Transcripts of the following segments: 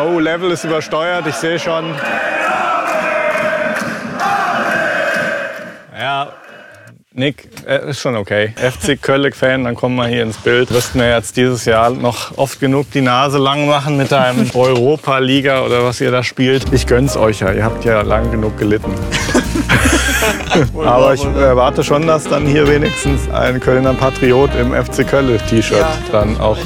Oh, Level ist übersteuert, ich sehe schon. Ja, Nick, äh, ist schon okay. FC Köln-Fan, dann kommen wir hier ins Bild. Wirst mir jetzt dieses Jahr noch oft genug die Nase lang machen mit deinem Europa-Liga oder was ihr da spielt. Ich gönn's euch ja, ihr habt ja lang genug gelitten. Aber ich erwarte schon, dass dann hier wenigstens ein Kölner Patriot im FC Köln-T-Shirt dann auch.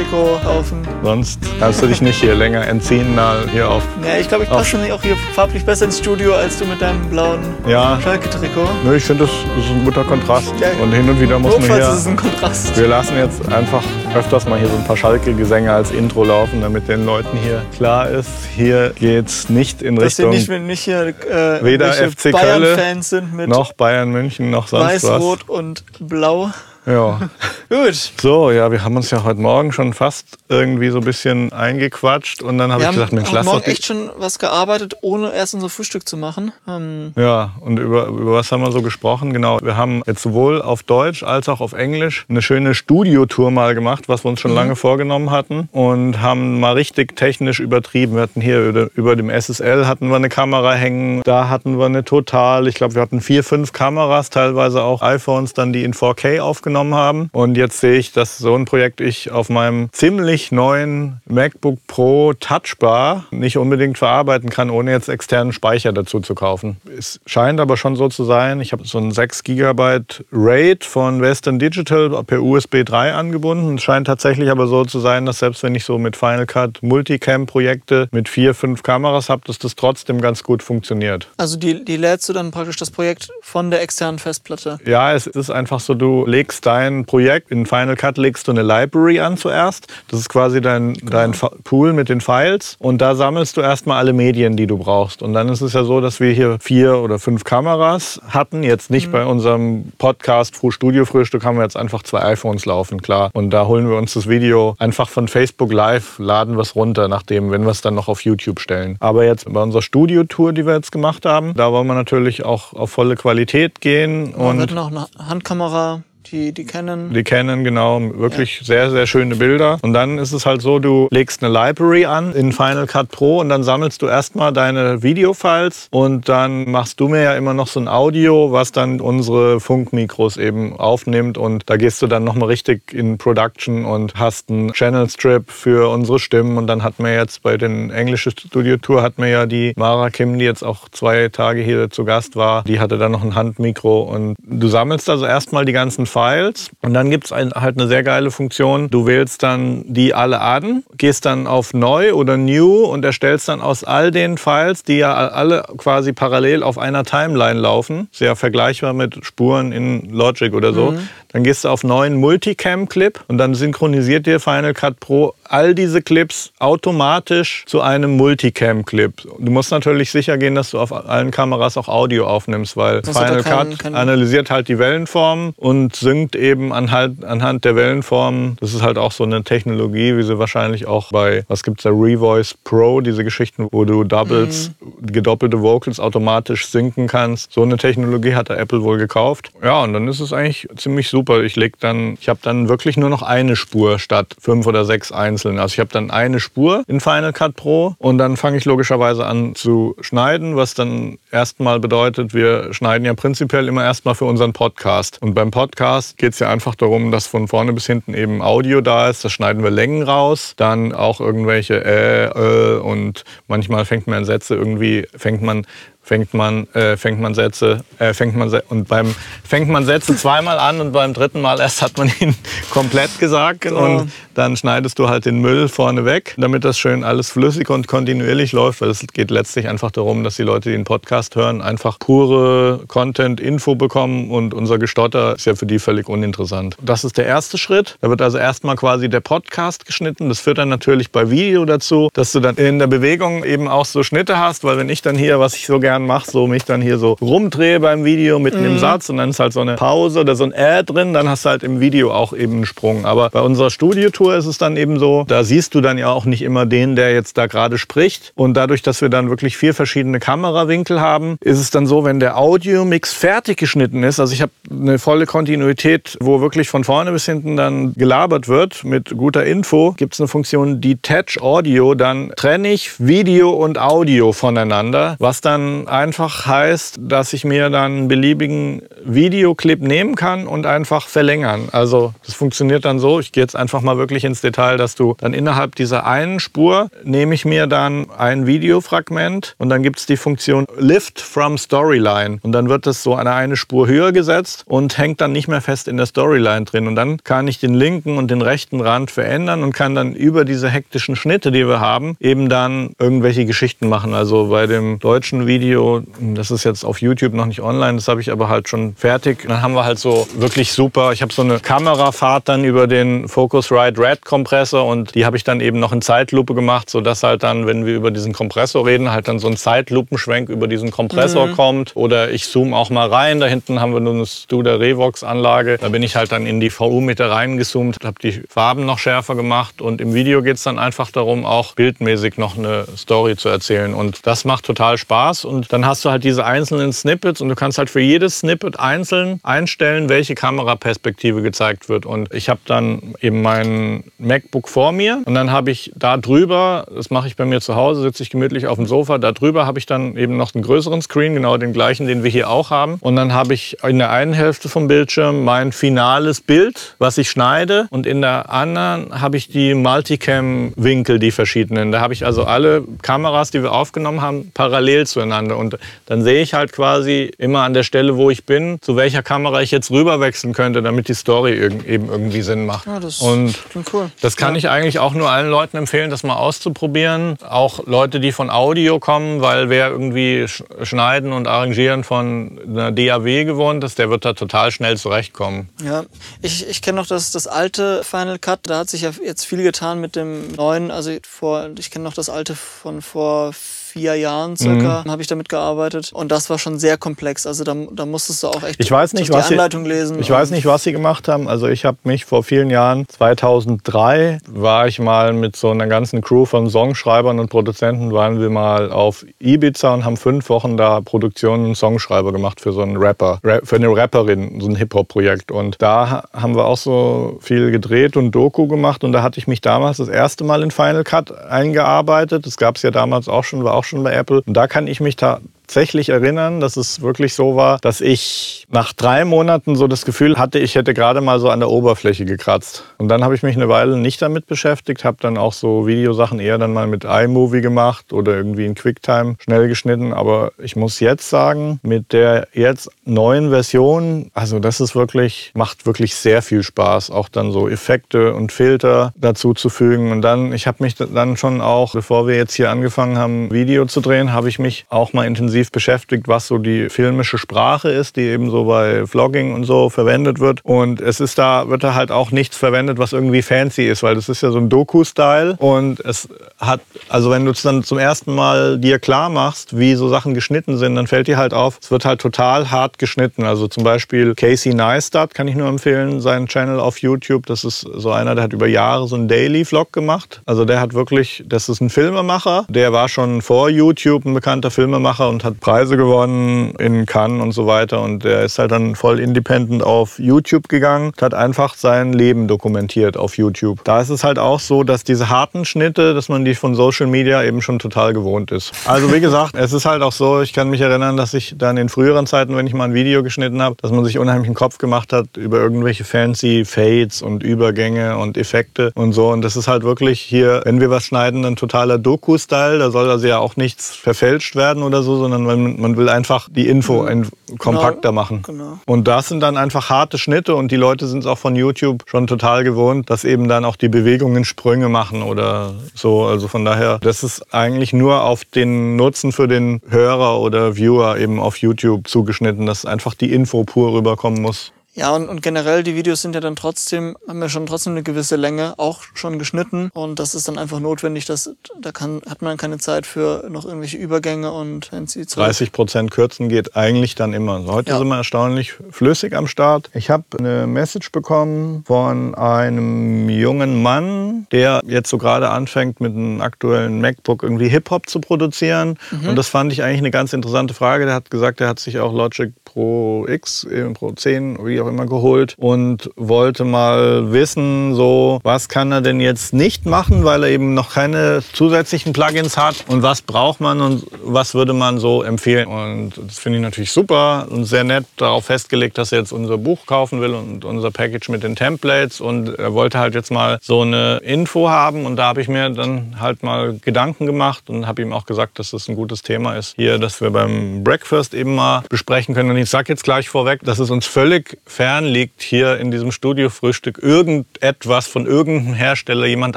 Trikot kaufen. Sonst kannst du dich nicht hier länger entziehen, da hier auf. Ja, ich glaube, ich passe auch hier farblich besser ins Studio als du mit deinem blauen Ja, Schalke-Trikot. Nö, ich finde, das ist ein guter Kontrast. Ja. Und hin und wieder muss man Notfalls ist es hier. ein Kontrast. Wir lassen jetzt einfach öfters mal hier so ein paar Schalke-Gesänge als Intro laufen, damit den Leuten hier klar ist, hier geht's nicht in Dass Richtung nicht, wenn nicht hier äh, Weder FC Köln Bayern-Fans sind mit noch Bayern München noch sonst Weiß, was. Rot und Blau. Ja. Gut. So, ja, wir haben uns ja heute Morgen schon fast irgendwie so ein bisschen eingequatscht und dann habe ich gesagt, Mensch, lass Morgen doch die echt schon was gearbeitet, ohne erst unser Frühstück zu machen. Ähm, Ja, und über, über was haben wir so gesprochen? Genau, wir haben jetzt sowohl auf Deutsch als auch auf Englisch eine schöne Studiotour mal gemacht, was wir uns schon lange vorgenommen hatten und haben mal richtig technisch übertrieben. Wir hatten hier über, über dem SSL hatten wir eine Kamera hängen, da hatten wir eine Total. Ich glaube, wir hatten vier, fünf Kameras, teilweise auch iPhones, dann die in 4K aufgenommen haben. Und jetzt sehe ich, dass so ein Projekt ich auf meinem ziemlich neuen MacBook Pro Touchbar nicht unbedingt verarbeiten kann, ohne jetzt externen Speicher dazu zu kaufen. Es scheint aber schon so zu sein. Ich habe so ein 6 GB RAID von Western Digital per USB 3 angebunden. Es scheint tatsächlich aber so zu sein, dass selbst wenn ich so mit Final Cut Multicam-Projekte mit vier, fünf Kameras habe, dass das trotzdem ganz gut funktioniert. also die, die lädst du dann praktisch das Projekt von der externen Festplatte. Ja, es ist einfach so, du legst dein Projekt, in Final Cut legst du eine Library an zuerst. Das ist quasi dein, dein Fa- Pool mit den Files. Und da sammelst du erstmal alle Medien, die du brauchst. Und dann ist es ja so, dass wir hier vier oder fünf Kameras hatten. Jetzt nicht bei unserem Podcast Früh Studio Frühstück haben wir jetzt einfach zwei iPhones laufen, klar. Und da holen wir uns das Video einfach von Facebook Live, laden wir es runter, nachdem, wenn wir es dann noch auf YouTube stellen. Aber jetzt bei unserer Studiotour, die wir jetzt gemacht haben, da wollen wir natürlich auch auf volle Qualität gehen. Und wir hatten auch eine Handkamera, die, die kennen. die kennen genau wirklich sehr, sehr schöne Bilder. Und dann ist es halt so, du legst eine Library an in Final Cut Pro und dann sammelst du erstmal deine Videofiles und dann machst du mir ja immer noch so ein Audio, was dann unsere Funkmikros eben aufnimmt und da gehst du dann nochmal richtig in Production und hast einen Channel Strip für unsere Stimmen und dann hat mir jetzt bei den englischen Studio Tour hat mir ja die Mara Kim, die jetzt auch zwei Tage hier zu Gast war, die hatte dann noch ein Handmikro und du sammelst also erstmal die ganzen Files und dann gibt es ein, halt eine sehr geile Funktion. Du wählst dann die alle an, gehst dann auf Neu oder New und erstellst dann aus all den Files, die ja alle quasi parallel auf einer Timeline laufen, sehr vergleichbar mit Spuren in Logic oder so, dann gehst du auf neuen Multicam-Clip und dann synchronisiert dir Final Cut Pro all diese Clips automatisch zu einem Multicam-Clip. Du musst natürlich sicher gehen, dass du auf allen Kameras auch Audio aufnimmst, weil hat Final keinen- Cut keinen- analysiert halt die Wellenformen und synkt eben anhand, anhand der Wellenformen. Das ist halt auch so eine Technologie, wie sie wahrscheinlich auch bei, was gibt's da, Revoice Pro, diese Geschichten, wo du Doubles, gedoppelte Vocals automatisch synken kannst. So eine Technologie hat der Apple wohl gekauft. Ja, und dann ist es eigentlich ziemlich super. Ich leg dann, ich habe dann wirklich nur noch eine Spur statt fünf oder sechs einzeln. Also ich habe dann eine Spur in Final Cut Pro und dann fange ich logischerweise an zu schneiden, was dann erstmal bedeutet, wir schneiden ja prinzipiell immer erstmal für unseren Podcast. Und beim Podcast geht es ja einfach darum, dass von vorne bis hinten eben Audio da ist. Da schneiden wir Längen raus, dann auch irgendwelche äh, äh und manchmal fängt man Sätze irgendwie, fängt man fängt man, äh, fängt man Sätze, äh, fängt man und beim fängt man Sätze zweimal an und beim dritten Mal erst hat man ihn komplett gesagt Genau. und dann schneidest du halt den Müll vorne weg, damit das schön alles flüssig und kontinuierlich läuft, weil es geht letztlich einfach darum, dass die Leute, die den Podcast hören, einfach pure Content-Info bekommen und unser Gestotter ist ja für die völlig uninteressant. Das ist der erste Schritt. Da wird also erstmal quasi der Podcast geschnitten. Das führt dann natürlich bei Video dazu, dass du dann in der Bewegung eben auch so Schnitte hast, weil wenn ich dann hier, was ich so gerne gern mache, so mich dann hier so rumdrehe beim Video mitten im Satz und dann ist halt so eine Pause oder so ein Äh drin, dann hast du halt im Video auch eben einen Sprung. Aber bei unserer Studiotour ist es dann eben so, da siehst du dann ja auch nicht immer den, der jetzt da gerade spricht. Und dadurch, dass wir dann wirklich vier verschiedene Kamerawinkel haben, ist es dann so, wenn der Audio-Mix fertig geschnitten ist, also ich habe eine volle Kontinuität, wo wirklich von vorne bis hinten dann gelabert wird mit guter Info, gibt es eine Funktion Detach Audio, dann trenne ich Video und Audio voneinander, was dann einfach heißt, dass ich mir dann einen beliebigen Videoclip nehmen kann und einfach verlängern. Also das funktioniert dann so, ich gehe jetzt einfach mal wirklich ins Detail, dass du dann innerhalb dieser einen Spur nehme ich mir dann ein Videofragment und dann gibt es die Funktion Lift from Storyline und dann wird das so an eine Spur höher gesetzt und hängt dann nicht mehr fest in der Storyline drin und dann kann ich den linken und den rechten Rand verändern und kann dann über diese hektischen Schnitte, die wir haben, eben dann irgendwelche Geschichten machen. Also bei dem deutschen Video, das ist jetzt auf YouTube noch nicht online, das habe ich aber halt schon fertig. Dann haben wir halt so wirklich super, ich habe so eine Kamerafahrt dann über den Focusrite Red Kompressor und die habe ich dann eben noch in Zeitlupe gemacht, sodass halt dann, wenn wir über diesen Kompressor reden, halt dann so ein Zeitlupenschwenk über diesen Kompressor mhm. kommt. Oder ich zoome auch mal rein. Da hinten haben wir nur eine Studer Revox Anlage. Da bin ich halt dann in die VU-Meter reingezoomt, habe die Farben noch schärfer gemacht und im Video geht es dann einfach darum, auch bildmäßig noch eine Story zu erzählen. Und das macht total Spaß. Und dann hast du halt diese einzelnen Snippets und du kannst halt für jedes Snippet einzeln einstellen, welche Kameraperspektive gezeigt wird. Und ich habe dann eben mein MacBook vor mir und dann habe ich da drüber, das mache ich bei mir zu Hause, sitze ich gemütlich auf dem Sofa, da drüber habe ich dann eben noch einen größeren Screen, genau den gleichen, den wir hier auch haben. Und dann habe ich in der einen Hälfte vom Bildschirm mein finales Bild, was ich schneide und in der anderen habe ich die Multicam-Winkel, die verschiedenen. Da habe ich also alle Kameras, die wir aufgenommen haben, parallel zueinander. Und dann sehe ich halt quasi immer an der Stelle, wo ich bin, zu welcher Kamera ich jetzt rüber wechseln könnte, damit die Story eben irgendwie Sinn macht. Ja, das und cool. das kann ja. ich eigentlich auch nur allen Leuten empfehlen, das mal auszuprobieren. Auch Leute, die von Audio kommen, weil wer irgendwie schneiden und arrangieren von einer DAW gewohnt ist, der wird da total schnell zurechtkommen. Ja, ich, ich kenne noch das, das alte Final Cut. Da hat sich ja jetzt viel getan mit dem neuen. Also vor, ich kenne noch das alte von vor vier Jahren circa mhm. habe ich damit gearbeitet und das war schon sehr komplex. Also da, da musstest du auch echt ich weiß nicht, die was Anleitung sie, lesen. Ich weiß nicht, was sie gemacht haben. Also ich habe mich vor vielen Jahren, 2003, war ich mal mit so einer ganzen Crew von Songschreibern und Produzenten, waren wir mal auf Ibiza und haben fünf Wochen da Produktion und Songschreiber gemacht für so einen Rapper, für eine Rapperin, so ein Hip-Hop-Projekt. Und da haben wir auch so viel gedreht und Doku gemacht und da hatte ich mich damals das erste Mal in Final Cut eingearbeitet. Das gab es ja damals auch schon, war auch schon bei Apple. Und da kann ich mich da tatsächlich erinnern, dass es wirklich so war, dass ich nach drei Monaten so das Gefühl hatte, ich hätte gerade mal so an der Oberfläche gekratzt. Und dann habe ich mich eine Weile nicht damit beschäftigt, habe dann auch so Videosachen eher dann mal mit iMovie gemacht oder irgendwie in QuickTime schnell geschnitten. Aber ich muss jetzt sagen, mit der jetzt neuen Version, also das ist wirklich, macht wirklich sehr viel Spaß, auch dann so Effekte und Filter dazu zu fügen. Und dann, ich habe mich dann schon auch, bevor wir jetzt hier angefangen haben, Video zu drehen, habe ich mich auch mal intensiv intensiv beschäftigt, was so die filmische Sprache ist, die eben so bei Vlogging und so verwendet wird. Und es ist da, wird da halt auch nichts verwendet, was irgendwie fancy ist, weil das ist ja so ein Doku-Style. Und es hat, also wenn du es dann zum ersten Mal dir klar machst, wie so Sachen geschnitten sind, dann fällt dir halt auf, es wird halt total hart geschnitten. Also zum Beispiel Casey Neistat kann ich nur empfehlen, seinen Channel auf YouTube. Das ist so einer, der hat über Jahre so einen Daily-Vlog gemacht. Also der hat wirklich, das ist ein Filmemacher, der war schon vor YouTube ein bekannter Filmemacher und hat hat Preise gewonnen in Cannes und so weiter. Und er ist halt dann voll independent auf YouTube gegangen hat einfach sein Leben dokumentiert auf YouTube. Da ist es halt auch so, dass diese harten Schnitte, dass man die von Social Media eben schon total gewohnt ist. Also wie gesagt, es ist halt auch so, ich kann mich erinnern, dass ich dann in früheren Zeiten, wenn ich mal ein Video geschnitten habe, dass man sich unheimlich einen Kopf gemacht hat über irgendwelche fancy Fades und Übergänge und Effekte und so. Und das ist halt wirklich hier, wenn wir was schneiden, ein totaler Doku-Style. Da soll also ja auch nichts verfälscht werden oder so, sondern sondern man, will einfach die Info ein, kompakter genau, machen. Genau. Und das sind dann einfach harte Schnitte und die Leute sind es auch von YouTube schon total gewohnt, dass eben dann auch die Bewegungen Sprünge machen oder so. Also von daher, das ist eigentlich nur auf den Nutzen für den Hörer oder Viewer eben auf YouTube zugeschnitten, dass einfach die Info pur rüberkommen muss. Ja, und, und generell, die Videos sind ja dann trotzdem, haben ja schon trotzdem eine gewisse Länge, auch schon geschnitten. Und das ist dann einfach notwendig, dass da kann, hat man keine Zeit für noch irgendwelche Übergänge und fancy Zeug. 30 Prozent kürzen geht eigentlich dann immer. Heute ja. sind wir erstaunlich flüssig am Start. Ich habe eine Message bekommen von einem jungen Mann, der jetzt so gerade anfängt mit einem aktuellen MacBook irgendwie Hip-Hop zu produzieren. Mhm. Und das fand ich eigentlich eine ganz interessante Frage. Der hat gesagt, er hat sich auch Logic Pro X, Pro 10, wie auch immer geholt und wollte mal wissen, so was kann er denn jetzt nicht machen, weil er eben noch keine zusätzlichen Plugins hat und was braucht man und was würde man so empfehlen. Und das finde ich natürlich super und sehr nett darauf festgelegt, dass er jetzt unser Buch kaufen will und unser Package mit den Templates und er wollte halt jetzt mal so eine Info haben und da habe ich mir dann halt mal Gedanken gemacht und habe ihm auch gesagt, dass das ein gutes Thema ist hier, dass wir beim Breakfast eben mal besprechen können. Und ich sage jetzt gleich vorweg, dass es uns völlig fern liegt, hier in diesem Studiofrühstück irgendetwas von irgendeinem Hersteller jemand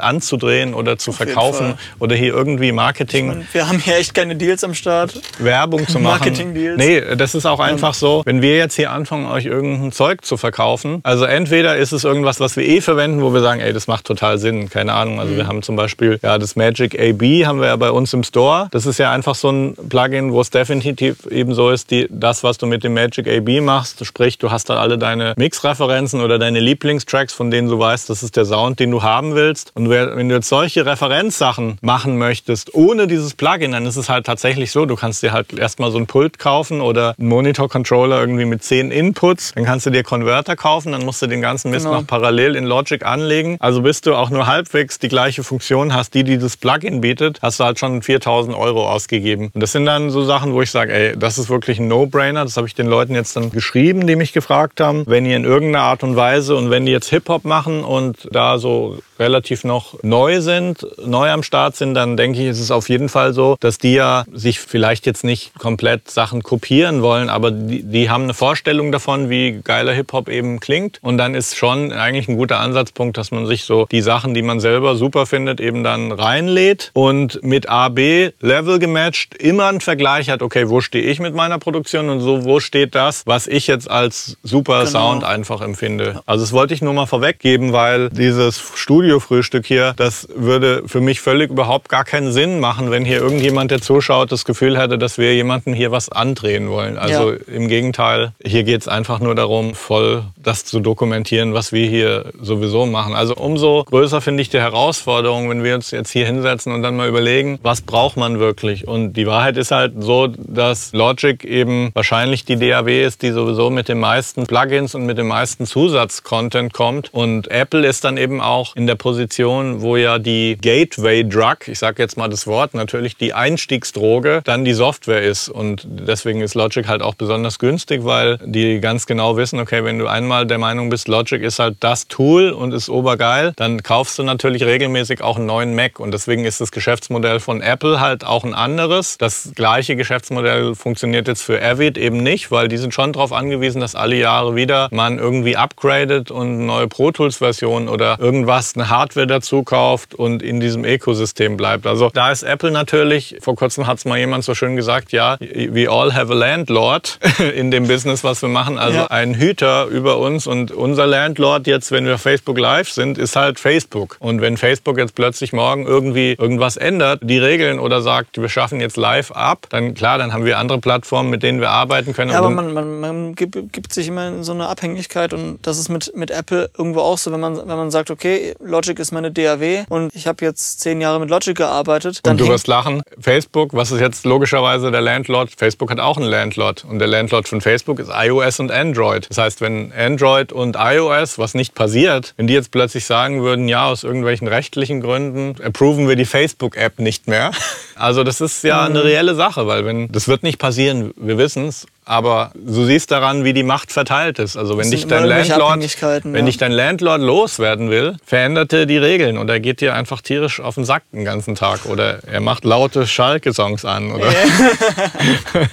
anzudrehen oder zu Auf verkaufen oder hier irgendwie Marketing. Meine, wir haben hier echt keine Deals am Start. Werbung zu machen. Marketing-Deals. Nee, das ist auch einfach so, wenn wir jetzt hier anfangen, euch irgendein Zeug zu verkaufen, also entweder ist es irgendwas, was wir eh verwenden, wo wir sagen, ey, das macht total Sinn, keine Ahnung. Also mhm. wir haben zum Beispiel ja das Magic AB haben wir ja bei uns im Store. Das ist ja einfach so ein Plugin, wo es definitiv eben so ist, die, das, was du mit dem Magic AB machst, sprich, du hast da alle deine Mix-Referenzen oder deine Lieblingstracks, von denen du weißt, das ist der Sound, den du haben willst. Und wenn du jetzt solche Referenzsachen machen möchtest, ohne dieses Plugin, dann ist es halt tatsächlich so, du kannst dir halt erstmal so ein Pult kaufen oder einen Monitor-Controller irgendwie mit zehn Inputs. Dann kannst du dir Converter kaufen, dann musst du den ganzen Mist genau. noch parallel in Logic anlegen. Also bis du auch nur halbwegs die gleiche Funktion hast, die dieses Plugin bietet, hast du halt schon 4000 Euro ausgegeben. Und das sind dann so Sachen, wo ich sage, ey, das ist wirklich ein No-Brainer. Das habe ich den Leuten jetzt dann geschrieben, die mich gefragt haben. Wenn ihr in irgendeiner Art und Weise und wenn die jetzt Hip-Hop machen und da so relativ noch neu sind, neu am Start sind, dann denke ich, ist es auf jeden Fall so, dass die ja sich vielleicht jetzt nicht komplett Sachen kopieren wollen, aber die, die haben eine Vorstellung davon, wie geiler Hip-Hop eben klingt. Und dann ist schon eigentlich ein guter Ansatzpunkt, dass man sich so die Sachen, die man selber super findet, eben dann reinlädt und mit A, B Level gematcht immer einen Vergleich hat, okay, wo stehe ich mit meiner Produktion und so, wo steht das, was ich jetzt als super genau. Sound einfach empfinde. Also das wollte ich nur mal vorweggeben, weil dieses Studio Studiofrühstück hier, das würde für mich völlig überhaupt gar keinen Sinn machen, wenn hier irgendjemand, der zuschaut, das Gefühl hätte, dass wir jemandem hier was andrehen wollen. Also ja. im Gegenteil, hier geht es einfach nur darum, voll das zu dokumentieren, was wir hier sowieso machen. Also umso größer finde ich die Herausforderung, wenn wir uns jetzt hier hinsetzen und dann mal überlegen, was braucht man wirklich? Und die Wahrheit ist halt so, dass Logic eben wahrscheinlich die DAW ist, die sowieso mit den meisten Plugins und mit dem meisten Zusatzcontent kommt. Und Apple ist dann eben auch in der der Position, wo ja die Gateway Drug, ich sage jetzt mal das Wort, natürlich die Einstiegsdroge, dann die Software ist. Und deswegen ist Logic halt auch besonders günstig, weil die ganz genau wissen, okay, wenn du einmal der Meinung bist, Logic ist halt das Tool und ist obergeil, dann kaufst du natürlich regelmäßig auch einen neuen Mac. Und deswegen ist das Geschäftsmodell von Apple halt auch ein anderes. Das gleiche Geschäftsmodell funktioniert jetzt für Avid eben nicht, weil die sind schon darauf angewiesen, dass alle Jahre wieder man irgendwie upgradet und neue Pro Tools Version oder irgendwas, eine Hardware dazu kauft und in diesem Ökosystem bleibt. Also da ist Apple natürlich, vor kurzem hat es mal jemand so schön gesagt, ja, we all have a landlord in dem Business, was wir machen, also ja. ein Hüter über uns und unser Landlord jetzt, wenn wir Facebook Live sind, ist halt Facebook. Und wenn Facebook jetzt plötzlich morgen irgendwie irgendwas ändert, die Regeln oder sagt, wir schaffen jetzt live ab, dann klar, dann haben wir andere Plattformen, mit denen wir arbeiten können. Ja, aber man, man, man gibt, sich immer in so eine Abhängigkeit und das ist mit, mit Apple irgendwo auch so, wenn man, wenn man sagt, okay, Logic ist meine DAW und ich habe jetzt zehn Jahre mit Logic gearbeitet. und du wirst lachen. Facebook, was ist jetzt logischerweise der Landlord? Facebook hat auch einen Landlord und der Landlord von Facebook ist iOS und Android. Das heißt, wenn Android und iOS, was nicht passiert, wenn die jetzt plötzlich sagen würden, ja, aus irgendwelchen rechtlichen Gründen approven wir die Facebook-App nicht mehr. Also das ist ja eine mhm. reelle Sache, weil wenn das wird nicht passieren, wir wissen es, aber du siehst daran, wie die Macht verteilt ist. Also wenn dich dein Landlord, wenn ja. dich dein Landlord loswerden will, verändert er die Regeln und er geht dir einfach tierisch auf den Sack den ganzen Tag oder er macht laute Schalke-Songs an oder. Oder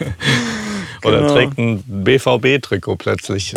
Genau. trägt ein BVB-Trikot plötzlich.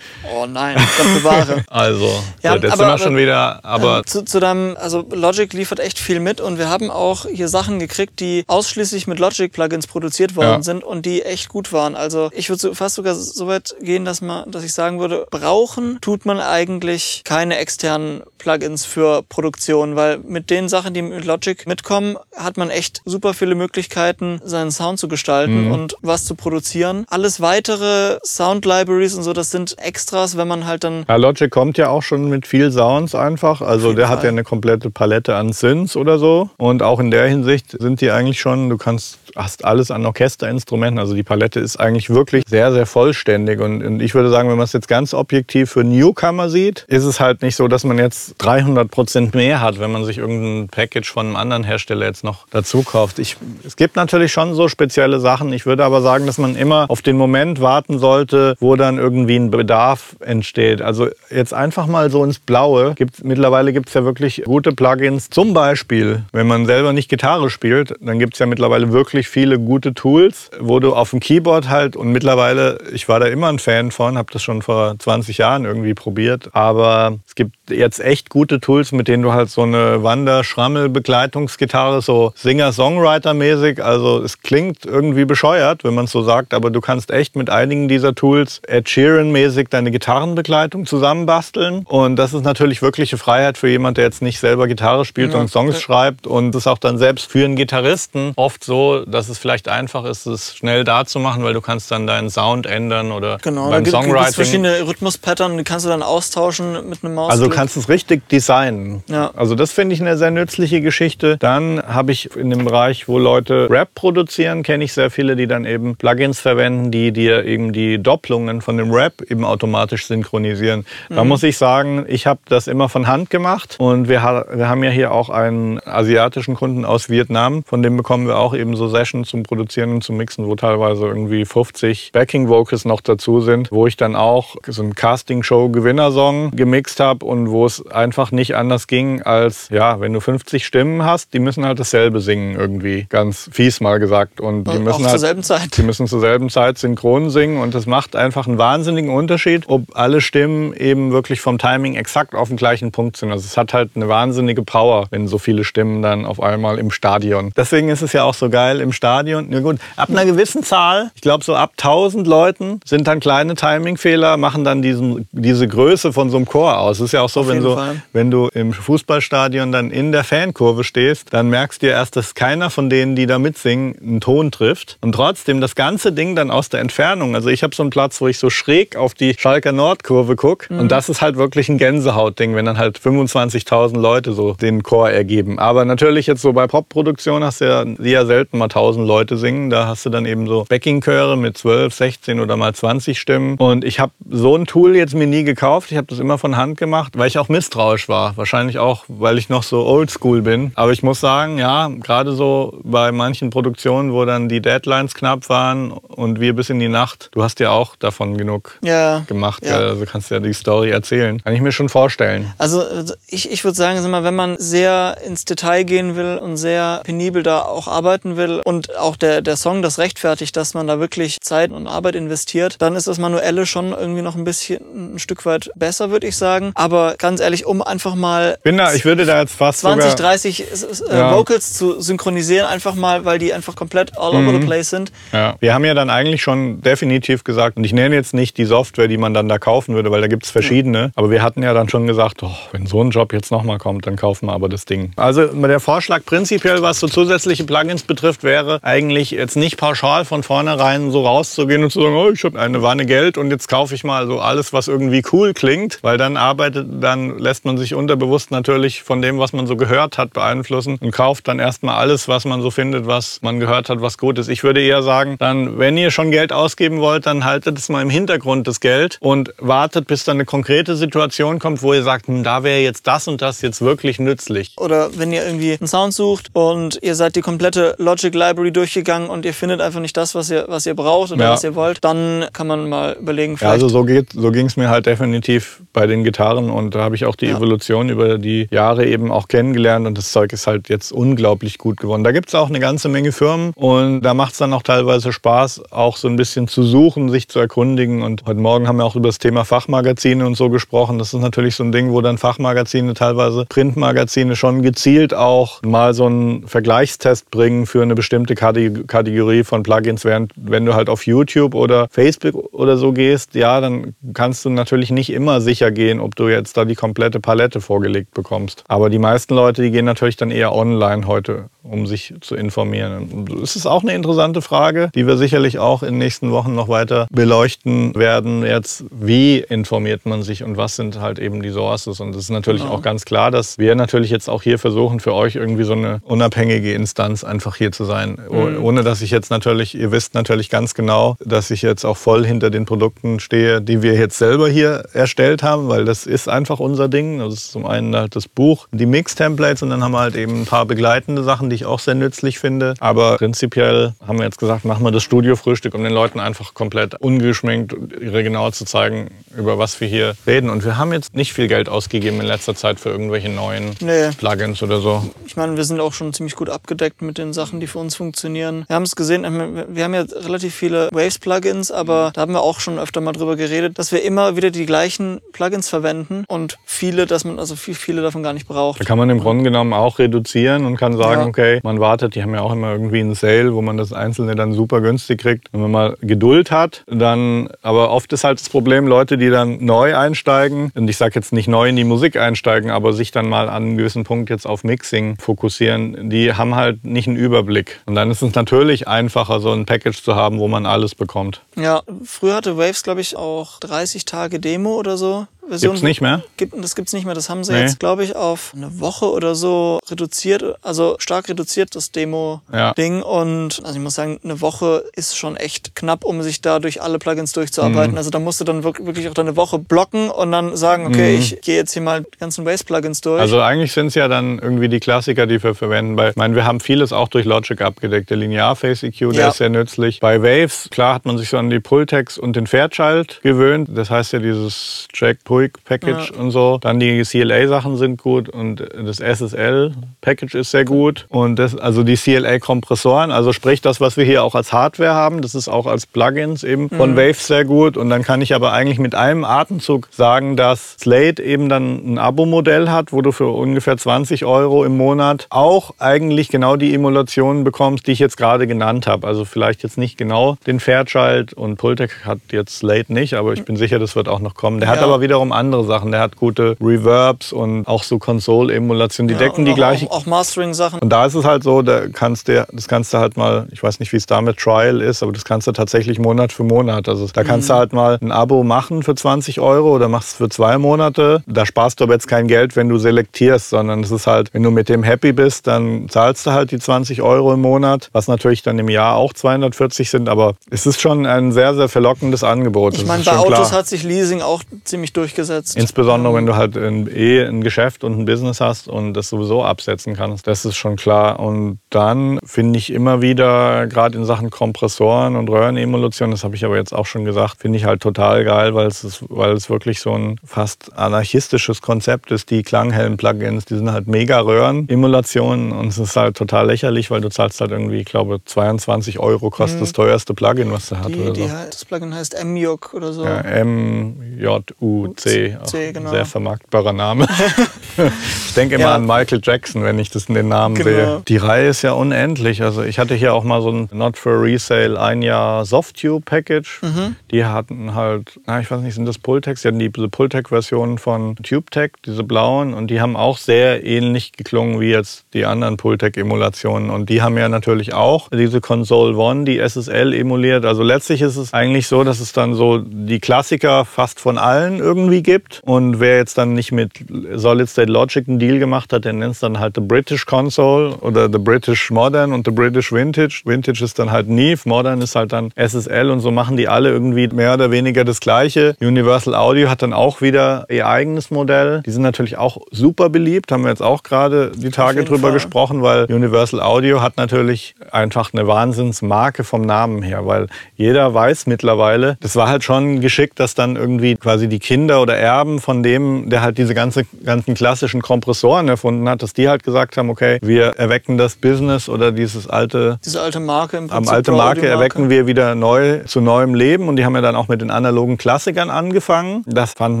Oh nein, Gott bewahre. Also, Ja, so, jetzt aber- sind wir schon wieder, aber Ähm, zu, zu deinem, also Logic liefert echt viel mit und wir haben auch hier Sachen gekriegt, die ausschließlich mit Logic-Plugins produziert worden Ja. sind und die echt gut waren. Also ich würde so, fast sogar so weit gehen, dass man, dass ich sagen würde, brauchen tut man eigentlich keine externen Plugins für Produktion, weil mit den Sachen, die mit Logic mitkommen, hat man echt super viele Möglichkeiten, seinen Sound zu gestalten Mhm. und was zu produzieren. Alles weitere Sound Libraries und so, das sind Extras, wenn man halt dann Ja, Logic kommt ja auch schon mit viel Sounds einfach. Also der hat Fall. ja eine komplette Palette an Synths oder so. Und auch in der Hinsicht sind die eigentlich schon, du kannst, hast alles an Orchesterinstrumenten. Also die Palette ist eigentlich wirklich sehr, sehr vollständig. Und, und ich würde sagen, wenn man es jetzt ganz objektiv für Newcomer sieht, ist es halt nicht so, dass man jetzt 300 Prozent mehr hat, wenn man sich irgendein Package von einem anderen Hersteller jetzt noch dazu kauft. Ich, es gibt natürlich schon so spezielle Sachen. Ich würde aber sagen, dass man immer auf den Moment warten sollte, wo dann irgendwie ein Bedarf entsteht. Also jetzt einfach mal so ins Blaue. Gibt's, mittlerweile gibt es ja wirklich gute Plugins. Zum Beispiel, wenn man selber nicht Gitarre spielt, dann gibt es ja mittlerweile wirklich viele gute Tools, wo du auf dem Keyboard halt und mittlerweile, ich war da immer ein Fan von, habe das schon vor 20 Jahren irgendwie probiert, aber es gibt jetzt echt gute Tools, mit denen du halt so eine Wander-Schrammel-Begleitungsgitarre, so Singer-Songwriter-mäßig, also es klingt irgendwie bescheuert, wenn man es so sagt, aber du kannst echt mit einigen dieser Tools Ed Sheeran-mäßig deine Gitarrenbegleitung zusammenbasteln. Und das ist natürlich wirkliche Freiheit für jemand, der jetzt nicht selber Gitarre spielt und Songs schreibt. Und es ist auch dann selbst für einen Gitarristen oft so, dass es vielleicht einfach ist, es schnell da zu machen, weil du kannst dann deinen Sound ändern oder Genau, da beim gibt es Songwriting verschiedene Rhythmus-Pattern, die kannst du dann austauschen mit einem Maus. also kannst es richtig designen. Ja. Also das finde ich eine sehr nützliche Geschichte. Dann habe ich in dem Bereich, wo Leute Rap produzieren, kenne ich sehr viele, die dann eben Plugins verwenden, die dir eben die Doppelungen von dem Rap eben automatisch synchronisieren. Da muss ich sagen, ich habe das immer von Hand gemacht und wir, wir haben ja hier auch einen asiatischen Kunden aus Vietnam, von dem bekommen wir auch eben so Sessions zum Produzieren und zum Mixen, wo teilweise irgendwie 50 Backing Vocals noch dazu sind, wo ich dann auch so einen Casting-Show-Gewinnersong gemixt habe und wo es einfach nicht anders ging als, ja, wenn du 50 Stimmen hast, die müssen halt dasselbe singen irgendwie, ganz fies mal gesagt. Und die auch müssen zur halt selben Zeit. die müssen zur selben Zeit synchron singen und das macht einfach einen wahnsinnigen Unterschied, ob alle Stimmen eben wirklich vom Timing exakt auf dem gleichen Punkt sind. Also es hat halt eine wahnsinnige Power, wenn so viele Stimmen dann auf einmal im Stadion. Deswegen ist es ja auch so geil im Stadion. Na gut, ab einer gewissen Zahl, ich glaube so ab 1000 Leuten, sind dann kleine Timingfehler, machen dann diesen, diese Größe von so einem Chor aus. Es ist ja auch so, wenn Fall. wenn du im Fußballstadion dann in der Fankurve stehst, dann merkst du erst, dass keiner von denen, die da mitsingen, einen Ton trifft. Und trotzdem das ganze Ding dann aus der Entfernung. Also ich habe so einen Platz, wo ich so schräg auf die Schalker Nordkurve gucke. Mhm. Und das ist halt wirklich ein Gänsehautding, wenn dann halt 25.000 Leute so den Chor ergeben. Aber natürlich jetzt so bei Popproduktion hast du ja, ja selten mal 1000 Leute singen. Da hast du dann eben so Backingchöre mit 12, 16 oder mal 20 Stimmen. Und ich habe so ein Tool jetzt mir nie gekauft. Ich habe das immer von Hand gemacht, weil ich auch misstrauisch war. Wahrscheinlich auch, weil ich noch so oldschool bin. Aber ich muss sagen, ja, gerade so bei manchen Produktionen, wo dann die Deadlines knapp waren und wir bis in die Nacht, du hast ja auch davon genug Ja. gemacht. Ja. Also kannst du ja die Story erzählen. Kann ich mir schon vorstellen. Also ich, ich würde sagen, mal, wenn man sehr ins Detail gehen will und sehr penibel da auch arbeiten will und auch der, der Song das rechtfertigt, dass man da wirklich Zeit und Arbeit investiert, dann ist das Manuelle schon irgendwie noch ein bisschen ein Stück weit besser, würde ich sagen. Aber ganz ehrlich, um einfach mal Bin da, ich würde da jetzt fast 20, sogar... 30 äh, Ja. Vocals zu synchronisieren, einfach mal, weil die einfach komplett all over Mhm. the place sind. Ja. Wir haben ja dann eigentlich schon definitiv gesagt, und ich nenne jetzt nicht die Software, die man dann da kaufen würde, weil da gibt es verschiedene, aber wir hatten ja dann schon gesagt, oh, wenn so ein Job jetzt nochmal kommt, dann kaufen wir aber das Ding. Also der Vorschlag prinzipiell, was so zusätzliche Plugins betrifft, wäre eigentlich jetzt nicht pauschal von vornherein so rauszugehen und zu sagen, oh, ich habe eine Wanne Geld und jetzt kaufe ich mal so alles, was irgendwie cool klingt, weil dann arbeitet, dann lässt man sich unterbewusst natürlich von dem, was man so gehört hat, beeinflussen und kauft dann erstmal alles, was man so findet, was man gehört hat, was gut ist. Ich würde eher sagen, dann, wenn ihr schon Geld ausgeben wollt, dann haltet es mal im Hintergrund das Geld und wartet, bis dann eine konkrete Situation kommt, wo ihr sagt, hm, da wäre jetzt das und das jetzt wirklich nützlich. Oder wenn ihr irgendwie einen Sound sucht und ihr seid die komplette Logic Library durchgegangen und ihr findet einfach nicht das, was ihr, was ihr braucht oder Ja. was ihr wollt, dann kann man mal überlegen, Ja, vielleicht also so, geht, so ging es mir halt definitiv bei den Gitarren und und da habe ich auch die ja. Evolution über die Jahre eben auch kennengelernt und das Zeug ist halt jetzt unglaublich gut geworden. Da gibt es auch eine ganze Menge Firmen und da macht es dann auch teilweise Spaß, auch so ein bisschen zu suchen, sich zu erkundigen und heute Morgen haben wir auch über das Thema Fachmagazine und so gesprochen. Das ist natürlich so ein Ding, wo dann Fachmagazine, teilweise Printmagazine schon gezielt auch mal so einen Vergleichstest bringen für eine bestimmte Kategorie von Plugins, während wenn du halt auf YouTube oder Facebook oder so gehst, ja, dann kannst du natürlich nicht immer sicher gehen, ob du jetzt da die komplette Palette vorgelegt bekommst. Aber die meisten Leute, die gehen natürlich dann eher online heute, um sich zu informieren. Es ist auch eine interessante Frage, die wir sicherlich auch in den nächsten Wochen noch weiter beleuchten werden. Jetzt, wie informiert man sich und was sind halt eben die Sources? Und es ist natürlich genau. auch ganz klar, dass wir natürlich jetzt auch hier versuchen, für euch irgendwie so eine unabhängige Instanz einfach hier zu sein. Mhm. Ohne dass ich jetzt natürlich, ihr wisst natürlich ganz genau, dass ich jetzt auch voll hinter den Produkten stehe, die wir jetzt selber hier erstellt haben, weil das ist einfach unser Ding. Das ist zum einen halt das Buch, die Mix-Templates und dann haben wir halt eben ein paar begleitende Sachen, die ich auch sehr nützlich finde. Aber prinzipiell haben wir jetzt gesagt, machen wir das Studio-Frühstück, um den Leuten einfach komplett ungeschminkt ihre genau zu zeigen, über was wir hier reden. Und wir haben jetzt nicht viel Geld ausgegeben in letzter Zeit für irgendwelche neuen nee. Plugins oder so. Ich meine, wir sind auch schon ziemlich gut abgedeckt mit den Sachen, die für uns funktionieren. Wir haben es gesehen, wir haben ja relativ viele Waves-Plugins, aber da haben wir auch schon öfter mal drüber geredet, dass wir immer wieder die gleichen Plugins verwenden und viele, dass man also viel, viele davon gar nicht braucht. Da kann man im Grunde genommen auch reduzieren und kann sagen, ja. okay, man wartet, die haben ja auch immer irgendwie einen Sale, wo man das Einzelne dann super günstig kriegt. Wenn man mal Geduld hat, dann, aber oft ist halt das Problem, Leute, die dann neu einsteigen, und ich sage jetzt nicht neu in die Musik einsteigen, aber sich dann mal an einem gewissen Punkt jetzt auf Mixing fokussieren, die haben halt nicht einen Überblick. Und dann ist es natürlich einfacher, so ein Package zu haben, wo man alles bekommt. Ja, früher hatte Waves, glaube ich, auch 30 Tage Demo oder so. Version. Gibt's nicht mehr? Gibt, das gibt's nicht mehr. Das haben sie nee. jetzt, glaube ich, auf eine Woche oder so reduziert, also stark reduziert, das Demo-Ding. Ja. Und also ich muss sagen, eine Woche ist schon echt knapp, um sich da durch alle Plugins durchzuarbeiten. Mhm. Also da musst du dann wirklich auch deine Woche blocken und dann sagen, okay, mhm. ich gehe jetzt hier mal die ganzen Waves-Plugins durch. Also eigentlich sind es ja dann irgendwie die Klassiker, die wir verwenden. Bei, ich meine, wir haben vieles auch durch Logic abgedeckt. Der Linear-Face-EQ, der ja. ist sehr nützlich. Bei Waves, klar hat man sich so an die Pultex und den Fairchild gewöhnt. Das heißt ja dieses Jack Puig Package ja. und so. Dann die CLA-Sachen sind gut und das SSL-Package ist sehr gut. Und das, also die CLA-Kompressoren, also sprich das, was wir hier auch als Hardware haben, das ist auch als Plugins eben von mhm. Waves sehr gut. Und dann kann ich aber eigentlich mit einem Atemzug sagen, dass Slate eben dann ein Abo-Modell hat, wo du für ungefähr 20 Euro im Monat auch eigentlich genau die Emulationen bekommst, die ich jetzt gerade genannt habe. Also vielleicht jetzt nicht genau den Fairchild und Pultec hat jetzt Slate nicht, aber ich bin sicher, das wird auch noch kommen. Der ja. hat aber wiederum andere Sachen. Der hat gute Reverbs und auch so Console-Emulation. Die ja, decken die gleichen. Auch, auch Mastering-Sachen. Und da ist es halt so, da kannst du, das kannst du halt mal, ich weiß nicht, wie es da mit Trial ist, aber das kannst du tatsächlich Monat für Monat. Also da kannst mhm. du halt mal ein Abo machen für 20 Euro oder machst es für zwei Monate. Da sparst du aber jetzt kein Geld, wenn du selektierst, sondern es ist halt, wenn du mit dem happy bist, dann zahlst du halt die 20 Euro im Monat, was natürlich dann im Jahr auch 240 sind, aber es ist schon ein sehr, sehr verlockendes Angebot. Ich meine, bei Autos klar. hat sich Leasing auch ziemlich durchgesetzt. Insbesondere, wenn du halt ein, eh ein Geschäft und ein Business hast und das sowieso absetzen kannst. Das ist schon klar. Und dann finde ich immer wieder, gerade in Sachen Kompressoren und Röhrenemulation, das habe ich aber jetzt auch schon gesagt, finde ich halt total geil, weil es, ist, weil es wirklich so ein fast anarchistisches Konzept ist. Die Klanghellen-Plugins, die sind halt mega Röhren-Emulationen und es ist halt total lächerlich, weil du zahlst halt irgendwie, ich glaube, 22 Euro kostet mhm. das teuerste Plugin, was du hat. Die, oder so. das Plugin heißt MJUC oder so. Ja, M-J-U-C. C, genau. Sehr vermarktbarer Name. ich denke immer ja. an Michael Jackson, wenn ich das in den Namen genau. sehe. Die Reihe ist ja unendlich. Also ich hatte hier auch mal so ein Not for Resale ein Jahr Softtube Package. Mhm. Die hatten halt, na, ich weiß nicht, sind das Pultex? Die hatten diese Pultec-Versionen von TubeTech, diese blauen, und die haben auch sehr ähnlich geklungen wie jetzt die anderen Pultec-Emulationen. Und die haben ja natürlich auch diese Console One, die SSL emuliert. Also letztlich ist es eigentlich so, dass es dann so die Klassiker fast von allen irgendwie gibt gibt. Und wer jetzt dann nicht mit Solid State Logic einen Deal gemacht hat, der nennt es dann halt The British Console oder The British Modern und The British Vintage. Vintage ist dann halt Neve, Modern ist halt dann SSL und so machen die alle irgendwie mehr oder weniger das Gleiche. Universal Audio hat dann auch wieder ihr eigenes Modell. Die sind natürlich auch super beliebt, haben wir jetzt auch gerade die Tage drüber Fall. gesprochen, weil Universal Audio hat natürlich einfach eine Wahnsinnsmarke vom Namen her, weil jeder weiß mittlerweile, das war halt schon geschickt, dass dann irgendwie quasi die Kinder oder Erben von dem, der halt diese ganze, ganzen klassischen Kompressoren erfunden hat, dass die halt gesagt haben, okay, wir erwecken das Business oder dieses alte, Diese alte Marke im Prinzip. alte Marke erwecken wir wieder neu zu neuem Leben und die haben ja dann auch mit den analogen Klassikern angefangen. Das fanden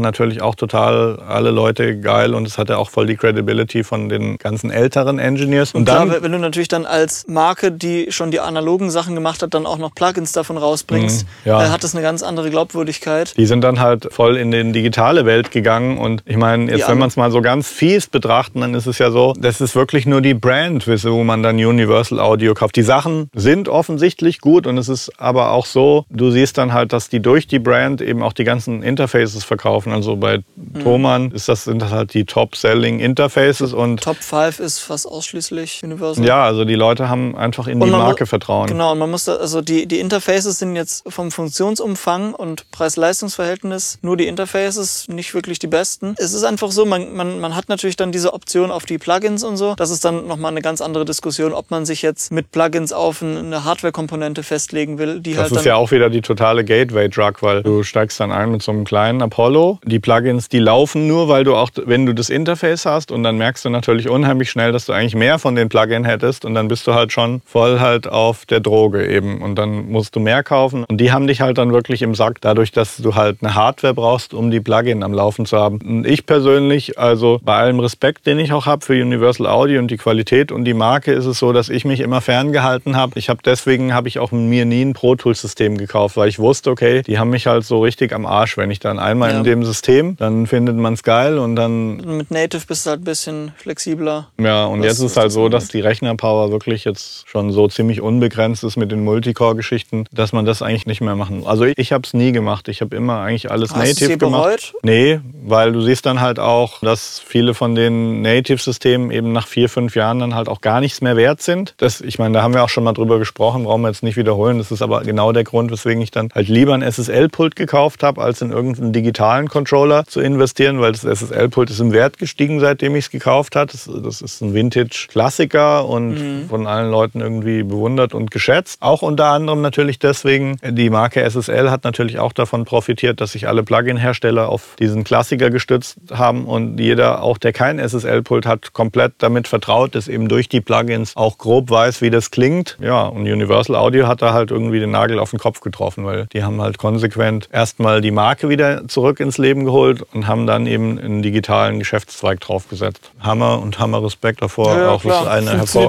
natürlich auch total alle Leute geil und es hatte auch voll die Credibility von den ganzen älteren Engineers. Und Klar, dann wenn du natürlich dann als Marke, die schon die analogen Sachen gemacht hat, dann auch noch Plugins davon rausbringst, Mhm, ja. äh, hat das eine ganz andere Glaubwürdigkeit. Die sind dann halt voll in die digitale Welt gegangen. Und ich meine, jetzt, Ja, wenn man es mal so ganz fies betrachten, dann ist es ja so, das ist wirklich nur die Brand, wo man dann Universal Audio kauft. Die Sachen sind offensichtlich gut und es ist aber auch so, du siehst dann halt, dass die durch die Brand eben auch die ganzen Interfaces verkaufen. Also bei Mhm. Thomann ist das, sind das halt die Top-Selling Interfaces und Top 5 ist fast ausschließlich Universal. ja, also die Leute haben einfach in Und die Marke vertrauen. Genau, und man muss da, also die, die Interfaces sind jetzt vom Funktionsumfang und Preis-Leistungs-Verhältnis nur die Interfaces, nicht wirklich die besten. Es ist einfach so, man, man, man hat natürlich dann diese Option auf die Plugins und so. Das ist dann nochmal eine ganz andere Diskussion, ob man sich jetzt mit Plugins auf eine Hardware-Komponente festlegen will, die Das halt ist ja auch wieder die totale Gateway-Drug, weil du steigst dann ein mit so einem kleinen Apollo. Die Plugins, die laufen nur, weil du auch, wenn du das Interface hast und dann merkst du natürlich unheimlich schnell, dass du eigentlich mehr von den Plugins hättest und dann bist du halt schon voll halt auf der Droge eben und dann musst du mehr kaufen und die haben dich halt dann wirklich im Sack, dadurch, dass du halt eine Hardware brauchst, um die Plugin am Laufen zu haben. Und ich persönlich, also bei allem Respekt, den ich auch habe für Universal Audio und die Qualität und die Marke, ist es so, dass ich mich immer ferngehalten habe. Ich habe deswegen habe ich auch mir nie ein Pro Tools System gekauft, weil ich wusste, okay, die haben mich halt so richtig am Arsch, wenn ich dann einmal Ja. in dem System, dann findet man es geil und dann mit Native bist du halt ein bisschen flexibler. ja, und Was- jetzt ist halt das so, dass die Rechnerpower wirklich jetzt schon so ziemlich unbegrenzt ist mit den Multicore-Geschichten, dass man das eigentlich nicht mehr machen muss. Also ich, ich habe es nie gemacht. Ich habe immer eigentlich alles Hast native gemacht. Bereut? Nee, weil du siehst dann halt auch, dass viele von den Native-Systemen eben nach vier, fünf Jahren dann halt auch gar nichts mehr wert sind. Das, ich meine, da haben wir auch schon mal drüber gesprochen, brauchen wir jetzt nicht wiederholen. Das ist aber genau der Grund, weswegen ich dann halt lieber ein SSL-Pult gekauft habe, als in irgendeinen digitalen Controller zu investieren, weil das SSL-Pult ist im Wert gestiegen, seitdem ich es gekauft habe. Das, das ist ein Vintage-Klassiker und von allen Leuten irgendwie bewundert und geschätzt. Auch unter anderem natürlich deswegen, die Marke SSL hat natürlich auch davon profitiert, dass sich alle Plugin-Hersteller auf diesen Klassiker gestützt haben und jeder, auch der kein SSL-Pult hat, komplett damit vertraut ist, eben durch die Plugins auch grob weiß, wie das klingt. Ja, und Universal Audio hat da halt irgendwie den Nagel auf den Kopf getroffen, weil die haben halt konsequent erstmal die Marke wieder zurück ins Leben geholt und haben dann eben einen digitalen Geschäftszweig draufgesetzt. Hammer und Hammer Respekt davor. Ja, auch das klar. ist eine hervor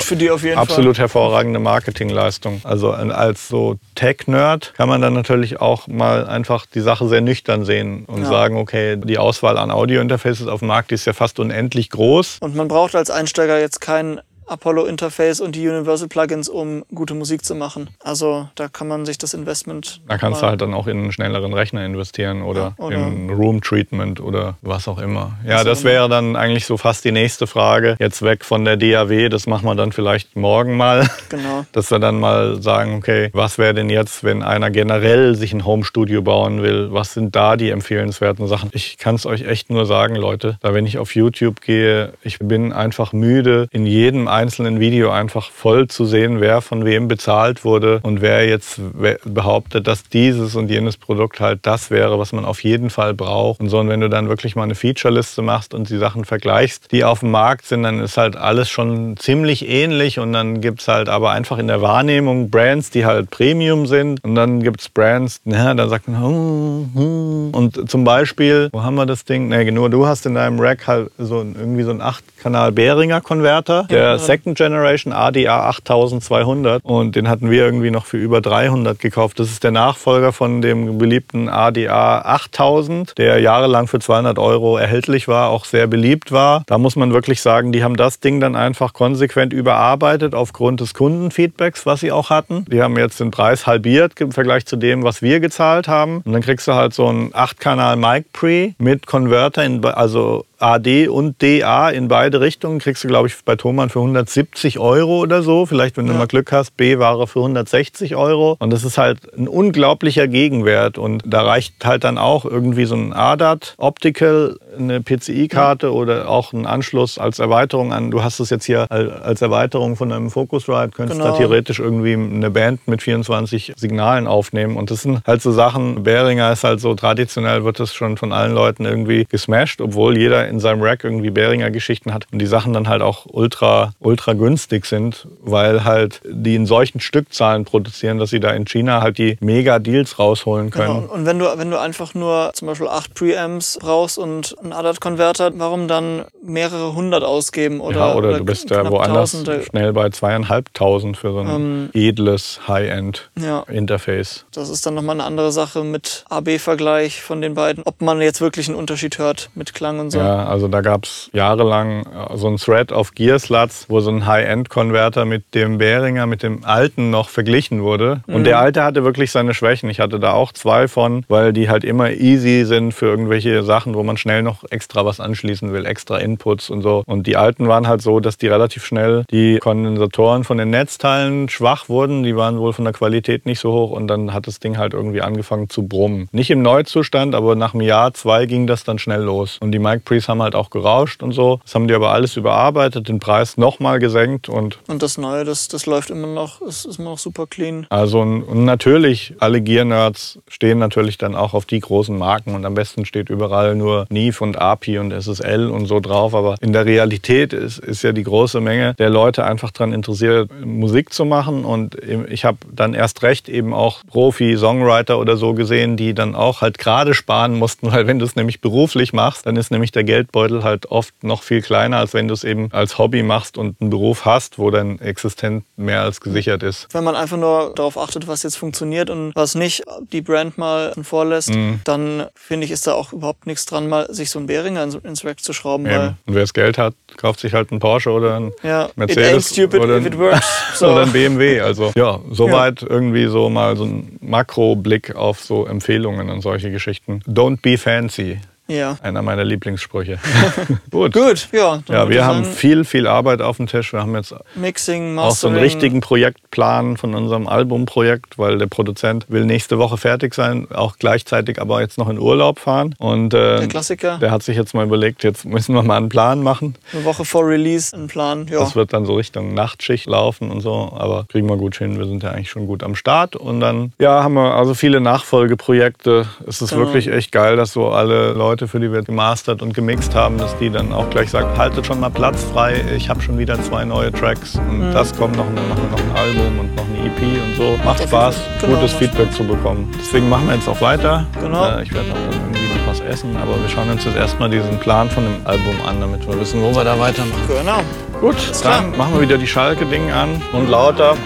absolut hervorragende Marketingleistung. Also als so Tech-Nerd kann man dann natürlich auch mal einfach die Sache sehr nüchtern sehen und Ja. sagen, okay, die Auswahl an Audio-Interfaces auf dem Markt ist ja fast unendlich groß. Und man braucht als Einsteiger jetzt kein Apollo-Interface und die Universal-Plugins, um gute Musik zu machen. Also da kann man sich das Investment. Da kannst du halt dann auch in einen schnelleren Rechner investieren oder, Ja, oder- in Room Treatment oder was auch immer. Ja, Was das wäre dann eigentlich so fast die nächste Frage. Jetzt weg von der DAW, das machen wir dann vielleicht morgen mal. Genau. Dass wir dann mal sagen, okay, was wäre denn jetzt, wenn einer generell sich ein Homestudio bauen will? Was sind da die empfehlenswerten Sachen? Ich kann es euch echt nur sagen, Leute, da wenn ich auf YouTube gehe, ich bin einfach müde, in jedem einzelnen Video einfach voll zu sehen, wer von wem bezahlt wurde und wer jetzt behauptet, dass dieses und jenes Produkt halt das wäre, was man auf jeden Fall braucht. Und so, und wenn du dann wirklich mal eine Featureliste machst und die Sachen vergleichst, die auf dem Markt sind, dann ist halt alles schon ziemlich ähnlich und dann gibt's halt aber einfach in der Wahrnehmung Brands, die halt Premium sind und dann gibt's Brands, na, da sagt man, hm, hm. und zum Beispiel, wo haben wir das Ding? Nee, nur du hast in deinem Rack halt so irgendwie so einen 8-Kanal Behringer Konverter, der Second Generation ADA 8200 und den hatten wir irgendwie noch für über 300 gekauft. Das ist der Nachfolger von dem beliebten ADA 8000, der jahrelang für 200 Euro erhältlich war, auch sehr beliebt war. Da muss man wirklich sagen, die haben das Ding dann einfach konsequent überarbeitet aufgrund des Kundenfeedbacks, was sie auch hatten. Die haben jetzt den Preis halbiert im Vergleich zu dem, was wir gezahlt haben. Und dann kriegst du halt so einen 8-Kanal Mic Pre mit Converter, in, also AD und DA in beide Richtungen. Kriegst du, glaube ich, bei Thomann für 170 Euro oder so. Vielleicht, wenn du mal Glück hast, B-Ware für 160 Euro. Und das ist halt ein unglaublicher Gegenwert. Und da reicht halt dann auch irgendwie so ein ADAT Optical, eine PCI-Karte ja. oder auch ein Anschluss als Erweiterung an. Du hast es jetzt hier als Erweiterung von einem Focusrite, könntest genau. da theoretisch irgendwie eine Band mit 24 Signalen aufnehmen. Und das sind halt so Sachen. Behringer ist halt so traditionell, wird das schon von allen Leuten irgendwie gesmashed, obwohl jeder in seinem Rack irgendwie Behringer Geschichten hat und die Sachen dann halt auch ultra, ultra günstig sind, weil halt die in solchen Stückzahlen produzieren, dass sie da in China halt die mega Deals rausholen können. Genau. Und wenn du, wenn du einfach nur zum Beispiel acht Preamps brauchst und einen ADAT-Konverter, warum dann mehrere hundert ausgeben? Oder, ja, oder, oder du bist ja woanders Tausende. schnell bei zweieinhalbtausend für so ein ähm, edles High-End-Interface. Ja. Das ist dann nochmal eine andere Sache mit AB-Vergleich von den beiden, ob man jetzt wirklich einen Unterschied hört mit Klang und so. Ja, also da gab es jahrelang äh, so ein Thread auf Gearsluts, wo so ein High-End-Konverter mit dem Behringer, mit dem alten noch verglichen wurde. Und mhm. der alte hatte wirklich seine Schwächen. Ich hatte da auch zwei von, weil die halt immer easy sind für irgendwelche Sachen, wo man schnell noch extra was anschließen will, extra Inputs und so. Und die alten waren halt so, dass die relativ schnell die Kondensatoren von den Netzteilen schwach wurden. Die waren wohl von der Qualität nicht so hoch und dann hat das Ding halt irgendwie angefangen zu brummen. Nicht im Neuzustand, aber nach einem Jahr, zwei ging das dann schnell los. Und die Mic Pre's haben halt auch gerauscht und so. Das haben die aber alles überarbeitet, den Preis nochmal gesenkt und. Und das Neue, das, das läuft immer noch, ist, ist immer noch super clean. Also und natürlich, alle Gear-Nerds stehen natürlich dann auch auf die großen Marken und am besten steht überall nur Neve und API und SSL und so drauf. Aber in der Realität ist, ist ja die große Menge der Leute einfach daran interessiert, Musik zu machen. Und ich habe dann erst recht eben auch Profi-Songwriter oder so gesehen, die dann auch halt gerade sparen mussten, weil wenn du es nämlich beruflich machst, dann ist nämlich der Geldbeutel halt oft noch viel kleiner, als wenn du es eben als Hobby machst und einen Beruf hast, wo dein Existent mehr als gesichert ist. Wenn man einfach nur darauf achtet, was jetzt funktioniert und was nicht, die Brand mal vorlässt, mhm. dann finde ich, ist da auch überhaupt nichts dran, mal sich so einen Behringer ins Rack zu schrauben. und wer das Geld hat, kauft sich halt einen Porsche oder einen ja, Mercedes stupid oder, ein, so. oder ein BMW. Also ja, soweit ja. irgendwie so mal so ein Makroblick auf so Empfehlungen und solche Geschichten. Don't be fancy. Ja. Einer meiner Lieblingssprüche. Gut. Gut, ja. Ja, wir haben viel, viel Arbeit auf dem Tisch. Wir haben jetzt Mixing, Mastering. auch so einen richtigen Projektplan von unserem Albumprojekt, weil der Produzent will nächste Woche fertig sein, auch gleichzeitig aber jetzt noch in Urlaub fahren. Und äh, der Klassiker. Der hat sich jetzt mal überlegt, jetzt müssen wir mal einen Plan machen. Eine Woche vor Release einen Plan, ja. Das wird dann so Richtung Nachtschicht laufen und so, aber kriegen wir gut hin. Wir sind ja eigentlich schon gut am Start. Und dann, ja, haben wir also viele Nachfolgeprojekte. Es ist genau. wirklich echt geil, dass so alle Leute Leute, für die wir gemastert und gemixt haben, dass die dann auch gleich sagen, haltet schon mal Platz frei, ich habe schon wieder zwei neue Tracks und mhm. das kommt noch, noch, noch ein Album und noch eine EP und so. Macht Spaß, genau, gutes Feedback zu bekommen. Deswegen machen wir jetzt auch weiter. Genau. Äh, ich werde auch dann irgendwie noch was essen, aber wir schauen uns jetzt erstmal diesen Plan von dem Album an, damit wir wissen, wo wir da weitermachen. Genau. Gut, dann klar. machen wir wieder die Schalke-Ding an und lauter.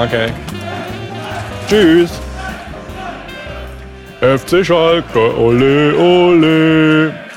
Okay. Tschüss. FC Schalke, ole, ole.